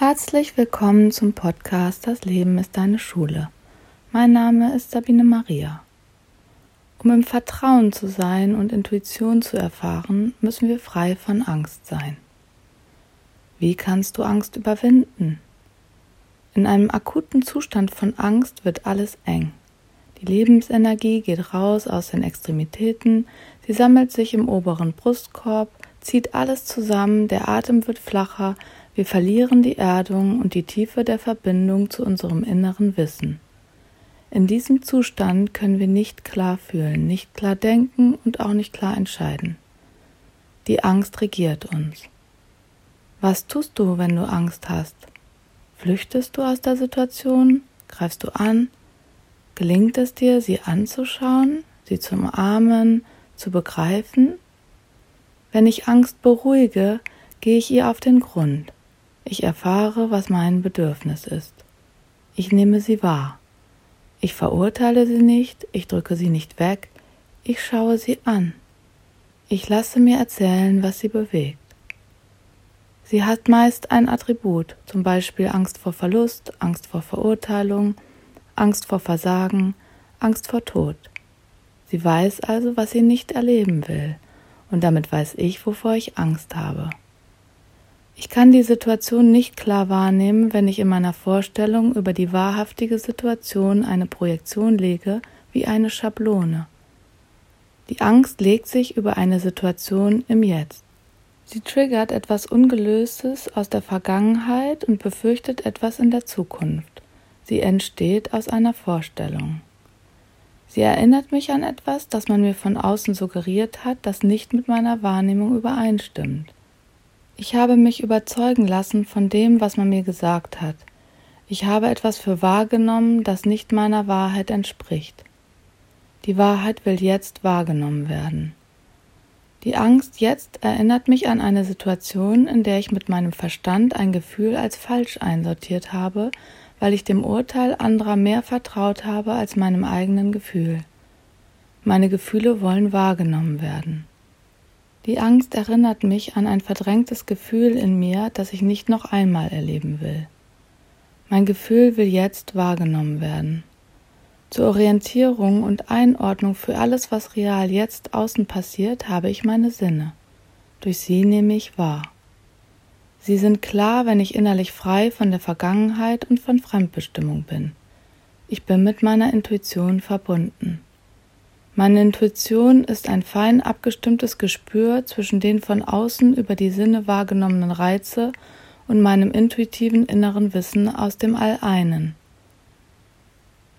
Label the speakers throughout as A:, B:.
A: Herzlich willkommen zum Podcast Das Leben ist deine Schule. Mein Name ist Sabine Maria. Um im Vertrauen zu sein und Intuition zu erfahren, müssen wir frei von Angst sein. Wie kannst du Angst überwinden? In einem akuten Zustand von Angst wird alles eng. Die Lebensenergie geht raus aus den Extremitäten, sie sammelt sich im oberen Brustkorb, zieht alles zusammen, der Atem wird flacher, wir verlieren die Erdung und die Tiefe der Verbindung zu unserem inneren Wissen. In diesem Zustand können wir nicht klar fühlen, nicht klar denken und auch nicht klar entscheiden. Die Angst regiert uns. Was tust du, wenn du Angst hast? Flüchtest du aus der Situation? Greifst du an? Gelingt es dir, sie anzuschauen, sie zu umarmen, zu begreifen? Wenn ich Angst beruhige, gehe ich ihr auf den Grund. Ich erfahre, was mein Bedürfnis ist. Ich nehme sie wahr. Ich verurteile sie nicht, ich drücke sie nicht weg, ich schaue sie an. Ich lasse mir erzählen, was sie bewegt. Sie hat meist ein Attribut, zum Beispiel Angst vor Verlust, Angst vor Verurteilung, Angst vor Versagen, Angst vor Tod. Sie weiß also, was sie nicht erleben will, und damit weiß ich, wovor ich Angst habe. Ich kann die Situation nicht klar wahrnehmen, wenn ich in meiner Vorstellung über die wahrhaftige Situation eine Projektion lege wie eine Schablone. Die Angst legt sich über eine Situation im Jetzt. Sie triggert etwas Ungelöstes aus der Vergangenheit und befürchtet etwas in der Zukunft. Sie entsteht aus einer Vorstellung. Sie erinnert mich an etwas, das man mir von außen suggeriert hat, das nicht mit meiner Wahrnehmung übereinstimmt. Ich habe mich überzeugen lassen von dem, was man mir gesagt hat. Ich habe etwas für wahrgenommen, das nicht meiner Wahrheit entspricht. Die Wahrheit will jetzt wahrgenommen werden. Die Angst jetzt erinnert mich an eine Situation, in der ich mit meinem Verstand ein Gefühl als falsch einsortiert habe, weil ich dem Urteil anderer mehr vertraut habe als meinem eigenen Gefühl. Meine Gefühle wollen wahrgenommen werden. Die Angst erinnert mich an ein verdrängtes Gefühl in mir, das ich nicht noch einmal erleben will. Mein Gefühl will jetzt wahrgenommen werden. Zur Orientierung und Einordnung für alles, was real jetzt außen passiert, habe ich meine Sinne. Durch sie nehme ich wahr. Sie sind klar, wenn ich innerlich frei von der Vergangenheit und von Fremdbestimmung bin. Ich bin mit meiner Intuition verbunden. Meine Intuition ist ein fein abgestimmtes Gespür zwischen den von außen über die Sinne wahrgenommenen Reize und meinem intuitiven inneren Wissen aus dem All-Einen.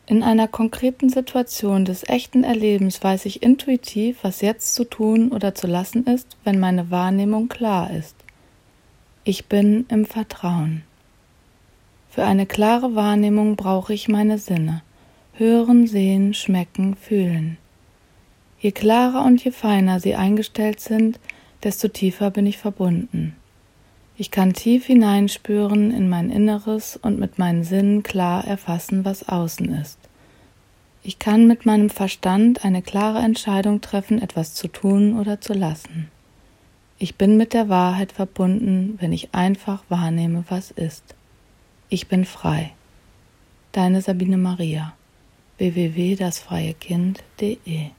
A: In einer konkreten Situation des echten Erlebens weiß ich intuitiv, was jetzt zu tun oder zu lassen ist, wenn meine Wahrnehmung klar ist. Ich bin im Vertrauen. Für eine klare Wahrnehmung brauche ich meine Sinne. Hören, sehen, schmecken, fühlen. Je klarer und je feiner sie eingestellt sind, desto tiefer bin ich verbunden. Ich kann tief hineinspüren in mein Inneres und mit meinen Sinnen klar erfassen, was außen ist. Ich kann mit meinem Verstand eine klare Entscheidung treffen, etwas zu tun oder zu lassen. Ich bin mit der Wahrheit verbunden, wenn ich einfach wahrnehme, was ist. Ich bin frei. Deine Sabine Maria www.dasfreiekind.de